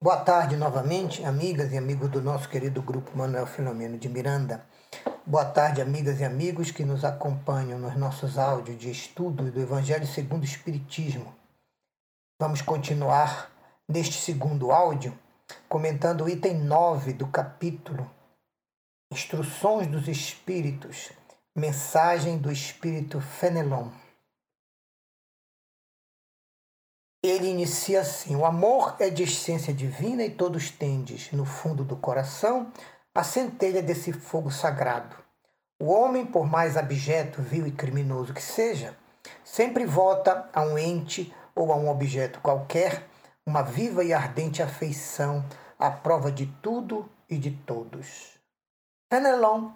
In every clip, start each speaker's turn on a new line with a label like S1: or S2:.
S1: Boa tarde novamente, amigas e amigos do nosso querido grupo Manuel Filomeno de Miranda. Boa tarde, amigas e amigos que nos acompanham nos nossos áudios de estudo do Evangelho segundo o Espiritismo. Vamos continuar neste segundo áudio comentando o item 9 do capítulo Instruções dos Espíritos, mensagem do Espírito Fenelon. Ele inicia assim: O amor é de essência divina e todos tendes, no fundo do coração, a centelha desse fogo sagrado. O homem, por mais abjeto, vil e criminoso que seja, sempre volta a um ente ou a um objeto qualquer uma viva e ardente afeição à prova de tudo e de todos. Fenelon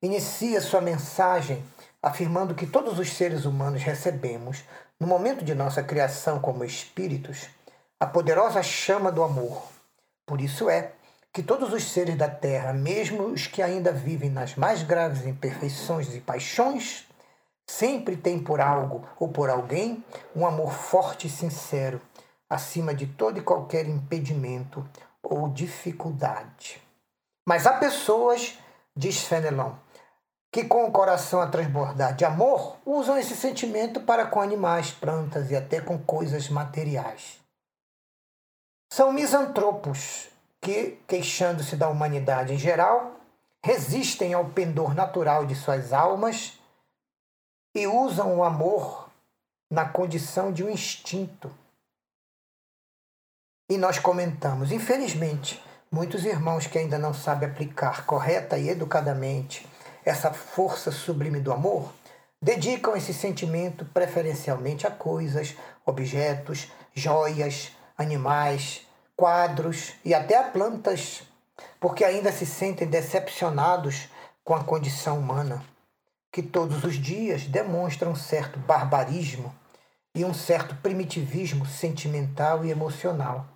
S1: inicia sua mensagem afirmando que todos os seres humanos recebemos no momento de nossa criação como espíritos, a poderosa chama do amor. Por isso é que todos os seres da Terra, mesmo os que ainda vivem nas mais graves imperfeições e paixões, sempre têm por algo ou por alguém um amor forte e sincero, acima de todo e qualquer impedimento ou dificuldade. Mas há pessoas, diz Fenelon, que com o coração a transbordar de amor, usam esse sentimento para com animais, plantas e até com coisas materiais. São misantropos que, queixando-se da humanidade em geral, resistem ao pendor natural de suas almas e usam o amor na condição de um instinto. E nós comentamos, infelizmente, muitos irmãos que ainda não sabem aplicar correta e educadamente essa força sublime do amor, dedicam esse sentimento preferencialmente a coisas, objetos, joias, animais, quadros e até a plantas, porque ainda se sentem decepcionados com a condição humana, que todos os dias demonstra um certo barbarismo e um certo primitivismo sentimental e emocional.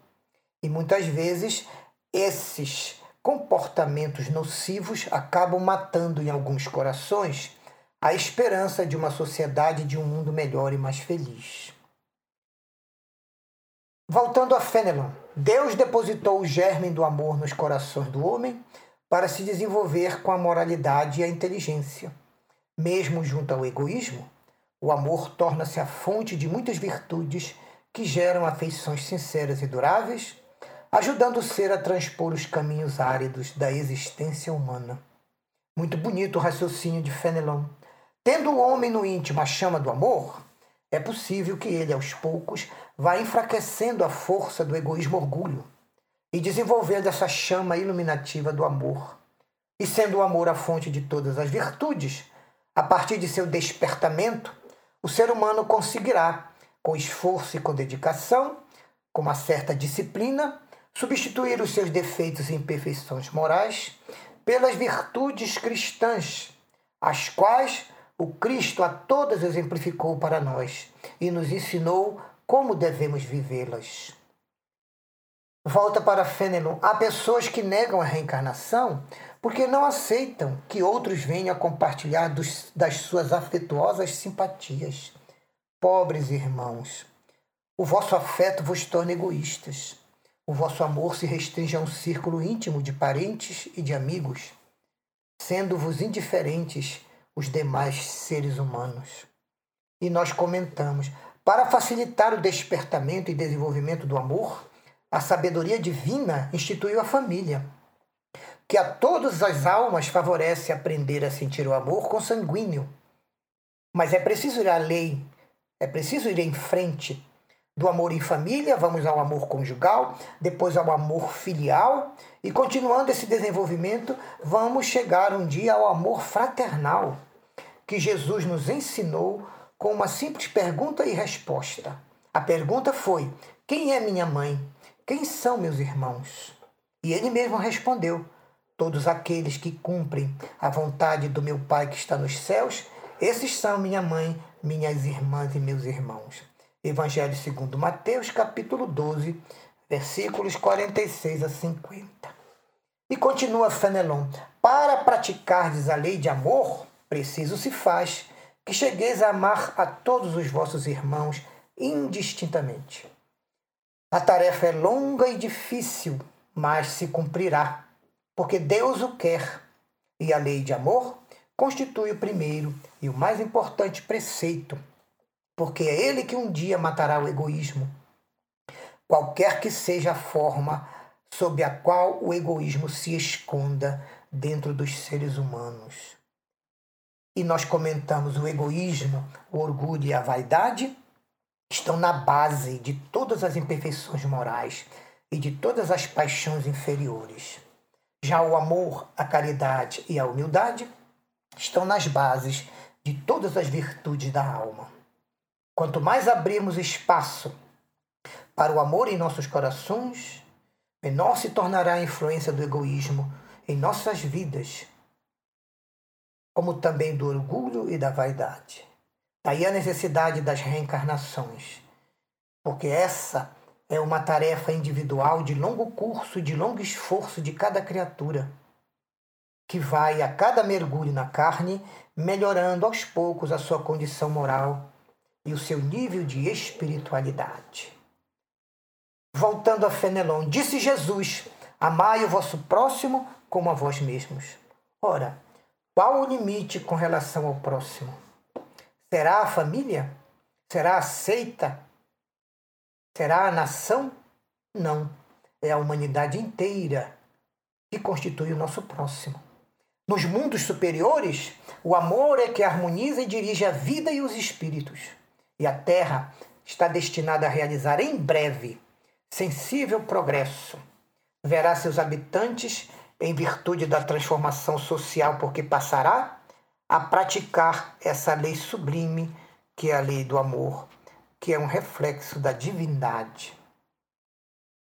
S1: E muitas vezes esses comportamentos nocivos acabam matando em alguns corações a esperança de uma sociedade de um mundo melhor e mais feliz. Voltando a Fenelon, Deus depositou o germe do amor nos corações do homem para se desenvolver com a moralidade e a inteligência. Mesmo junto ao egoísmo, o amor torna-se a fonte de muitas virtudes que geram afeições sinceras e duráveis ajudando o ser a transpor os caminhos áridos da existência humana. Muito bonito o raciocínio de Fenelon. Tendo o homem no íntimo a chama do amor, é possível que ele, aos poucos, vá enfraquecendo a força do egoísmo orgulho e desenvolvendo essa chama iluminativa do amor. E sendo o amor a fonte de todas as virtudes, a partir de seu despertamento, o ser humano conseguirá, com esforço e com dedicação, com uma certa disciplina, substituir os seus defeitos e imperfeições morais pelas virtudes cristãs, as quais o Cristo a todas exemplificou para nós e nos ensinou como devemos vivê-las. Volta para Fenelon. Há pessoas que negam a reencarnação porque não aceitam que outros venham a compartilhar dos, das suas afetuosas simpatias. Pobres irmãos, o vosso afeto vos torna egoístas. O vosso amor se restringe a um círculo íntimo de parentes e de amigos, sendo-vos indiferentes os demais seres humanos. E nós comentamos: para facilitar o despertamento e desenvolvimento do amor, a sabedoria divina instituiu a família, que a todas as almas favorece aprender a sentir o amor consanguíneo. Mas é preciso ir além, é preciso ir em frente do amor em família, vamos ao amor conjugal, depois ao amor filial e continuando esse desenvolvimento, vamos chegar um dia ao amor fraternal, que Jesus nos ensinou com uma simples pergunta e resposta. A pergunta foi: Quem é minha mãe? Quem são meus irmãos? E ele mesmo respondeu: Todos aqueles que cumprem a vontade do meu Pai que está nos céus, esses são minha mãe, minhas irmãs e meus irmãos. Evangelho segundo Mateus, capítulo 12, versículos 46 a 50. E continua Fenelon, para praticardes a lei de amor, preciso se faz que chegueis a amar a todos os vossos irmãos indistintamente. A tarefa é longa e difícil, mas se cumprirá, porque Deus o quer. E a lei de amor constitui o primeiro e o mais importante preceito, porque é ele que um dia matará o egoísmo, qualquer que seja a forma sob a qual o egoísmo se esconda dentro dos seres humanos. E nós comentamos o egoísmo, o orgulho e a vaidade estão na base de todas as imperfeições morais e de todas as paixões inferiores. Já o amor, a caridade e a humildade estão nas bases de todas as virtudes da alma. Quanto mais abrirmos espaço para o amor em nossos corações, menor se tornará a influência do egoísmo em nossas vidas, como também do orgulho e da vaidade. Daí a necessidade das reencarnações, porque essa é uma tarefa individual de longo curso e de longo esforço de cada criatura, que vai a cada mergulho na carne melhorando aos poucos a sua condição moral e o seu nível de espiritualidade. Voltando a Fenelon, disse Jesus: Amai o vosso próximo como a vós mesmos. Ora, qual o limite com relação ao próximo? Será a família? Será a seita? Será a nação? Não. É a humanidade inteira que constitui o nosso próximo. Nos mundos superiores, o amor é que harmoniza e dirige a vida e os espíritos. E a Terra está destinada a realizar em breve sensível progresso. Verá seus habitantes, em virtude da transformação social por que passará, a praticar essa lei sublime que é a lei do amor, que é um reflexo da divindade.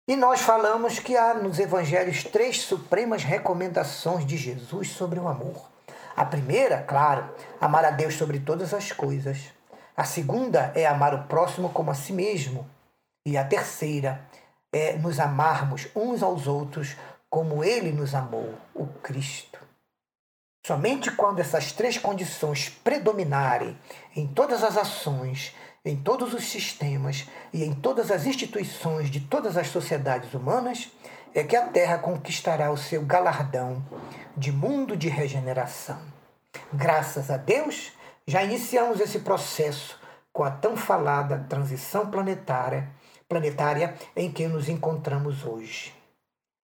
S1: E nós falamos que há nos evangelhos três supremas recomendações de Jesus sobre o amor. A primeira, claro, amar a Deus sobre todas as coisas. A segunda é amar o próximo como a si mesmo. E a terceira é nos amarmos uns aos outros como ele nos amou, o Cristo. Somente quando essas três condições predominarem em todas as ações, em todos os sistemas e em todas as instituições de todas as sociedades humanas, é que a Terra conquistará o seu galardão de mundo de regeneração. Graças a Deus, já iniciamos esse processo com a tão falada transição planetária, planetária em que nos encontramos hoje.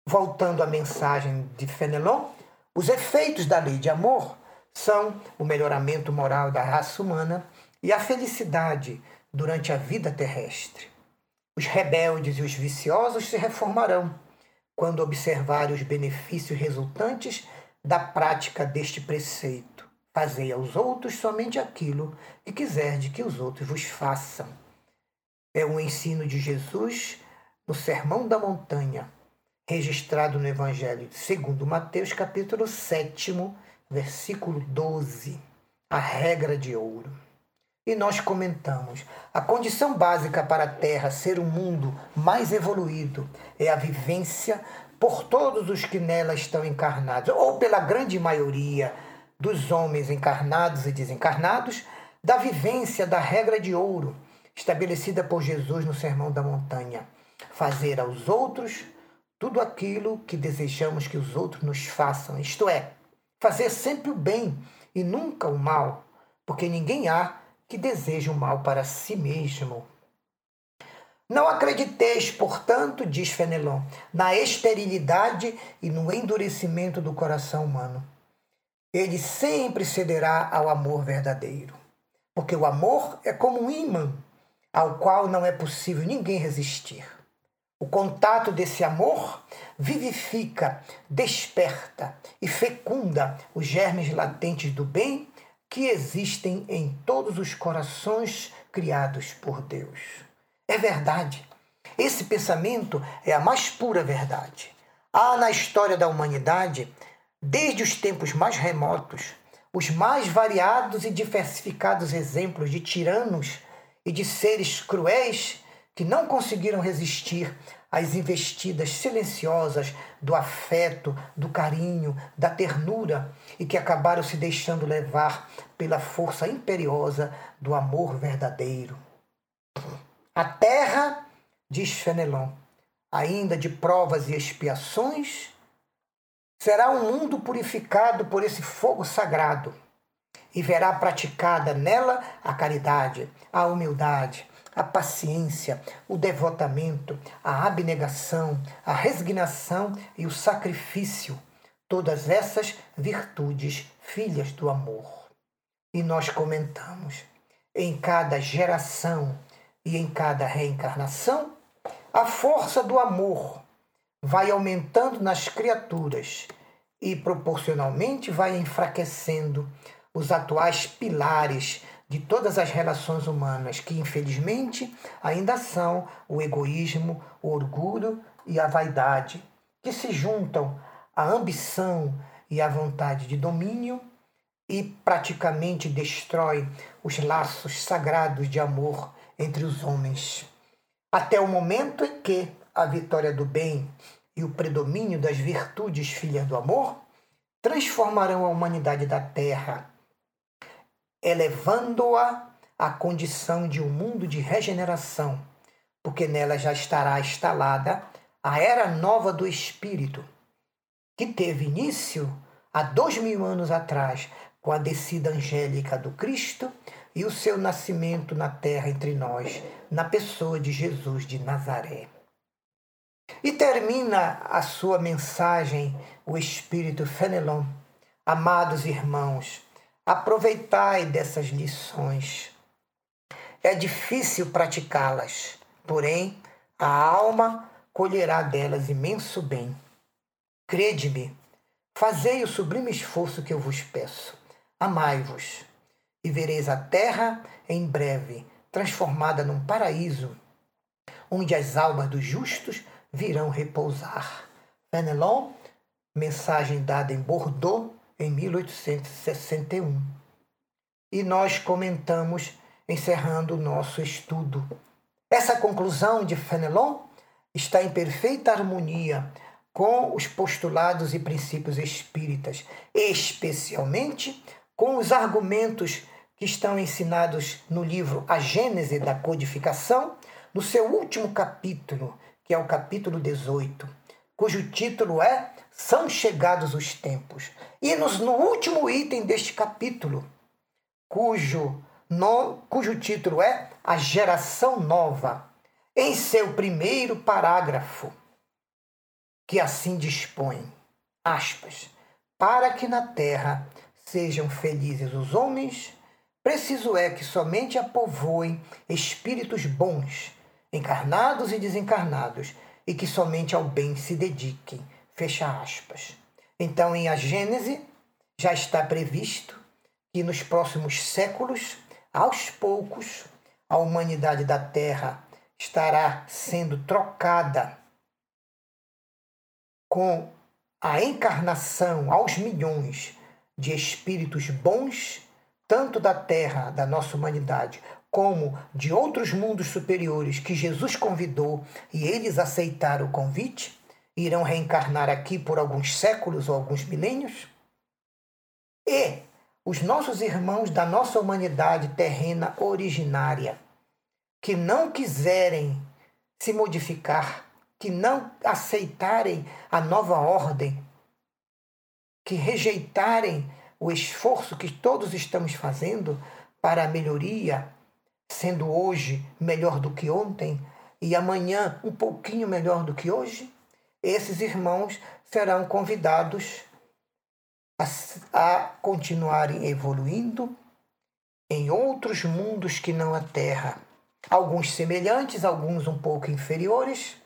S1: Voltando à mensagem de Fenelon, os efeitos da lei de amor são o melhoramento moral da raça humana e a felicidade durante a vida terrestre. Os rebeldes e os viciosos se reformarão quando observarem os benefícios resultantes da prática deste preceito. Fazei aos outros somente aquilo que quiserdes que os outros vos façam. É um ensino de Jesus no Sermão da Montanha, registrado no Evangelho segundo Mateus, capítulo 7, versículo 12, a regra de ouro. E nós comentamos: a condição básica para a Terra ser um mundo mais evoluído é a vivência por todos os que nela estão encarnados, ou pela grande maioria dos homens encarnados e desencarnados, da vivência da regra de ouro estabelecida por Jesus no Sermão da Montanha: fazer aos outros tudo aquilo que desejamos que os outros nos façam, isto é, fazer sempre o bem e nunca o mal, porque ninguém há que deseje o mal para si mesmo. Não acrediteis, portanto, diz Fenelon, na esterilidade e no endurecimento do coração humano. Ele sempre cederá ao amor verdadeiro, porque o amor é como um ímã ao qual não é possível ninguém resistir. O contato desse amor vivifica, desperta e fecunda os germes latentes do bem que existem em todos os corações criados por Deus. É verdade. Esse pensamento é a mais pura verdade. Há na história da humanidade, desde os tempos mais remotos, os mais variados e diversificados exemplos de tiranos e de seres cruéis que não conseguiram resistir às investidas silenciosas do afeto, do carinho, da ternura e que acabaram se deixando levar pela força imperiosa do amor verdadeiro. A terra diz Fenelon, ainda de provas e expiações, será um mundo purificado por esse fogo sagrado e verá praticada nela a caridade, a humildade, a paciência, o devotamento, a abnegação, a resignação e o sacrifício, todas essas virtudes filhas do amor. E nós comentamos, em cada geração e em cada reencarnação, a força do amor vai aumentando nas criaturas e proporcionalmente vai enfraquecendo os atuais pilares de todas as relações humanas, que infelizmente ainda são o egoísmo, o orgulho e a vaidade, que se juntam à ambição e à vontade de domínio e praticamente destroem os laços sagrados de amor entre os homens. Até o momento em que a vitória do bem e o predomínio das virtudes filhas do amor transformarão a humanidade da Terra elevando-a à condição de um mundo de regeneração, porque nela já estará instalada a era nova do Espírito, que teve início há dois mil anos atrás, com a descida angélica do Cristo e o seu nascimento na terra entre nós, na pessoa de Jesus de Nazaré. E termina a sua mensagem o Espírito Fenelon. Amados irmãos, Aproveitai dessas lições. É difícil praticá-las, porém a alma colherá delas imenso bem. Crede-me, fazei o sublime esforço que eu vos peço. Amai-vos, e vereis a terra em breve transformada num paraíso, onde as almas dos justos virão repousar. Fenelon, mensagem dada em Bordeaux, em 1861. E nós comentamos, encerrando o nosso estudo. Essa conclusão de Fenelon está em perfeita harmonia com os postulados e princípios espíritas, especialmente com os argumentos que estão ensinados no livro A Gênese da Codificação, no seu último capítulo, que é o capítulo 18, cujo título é São Chegados os Tempos. E nos, no último item deste capítulo, cujo, no, cujo título é A Geração Nova, em seu primeiro parágrafo, que assim dispõe, aspas, para que na terra sejam felizes os homens, preciso é que somente a povoem espíritos bons, encarnados e desencarnados, e que somente ao bem se dediquem. Fecha aspas. Então, em A Gênese, já está previsto que nos próximos séculos, aos poucos, a humanidade da Terra estará sendo trocada com a encarnação aos milhões de espíritos bons, tanto da Terra, da nossa humanidade, como de outros mundos superiores que Jesus convidou e eles aceitaram o convite, irão reencarnar aqui por alguns séculos ou alguns milênios? E os nossos irmãos da nossa humanidade terrena originária, que não quiserem se modificar, que não aceitarem a nova ordem, que rejeitarem o esforço que todos estamos fazendo para a melhoria, sendo hoje melhor do que ontem e amanhã um pouquinho melhor do que hoje? esses irmãos serão convidados a, a continuarem evoluindo em outros mundos que não a Terra, alguns semelhantes, alguns um pouco inferiores,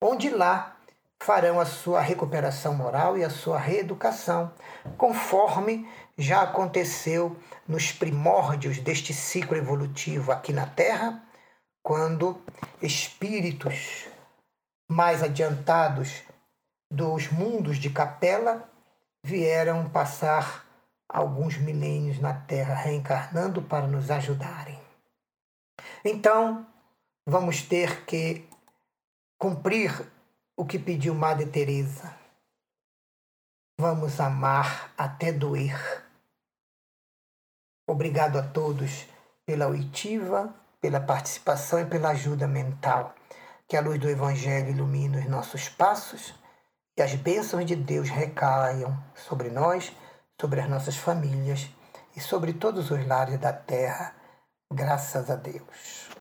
S1: onde lá farão a sua recuperação moral e a sua reeducação, conforme já aconteceu nos primórdios deste ciclo evolutivo aqui na Terra, quando espíritos mais adiantados dos mundos de capela vieram passar alguns milênios na Terra reencarnando para nos ajudarem. Então, vamos ter que cumprir o que pediu Madre Teresa. Vamos amar até doer. Obrigado a todos pela oitiva, pela participação e pela ajuda mental. Que a luz do Evangelho ilumine os nossos passos e as bênçãos de Deus recaiam sobre nós, sobre as nossas famílias e sobre todos os lares da terra. Graças a Deus.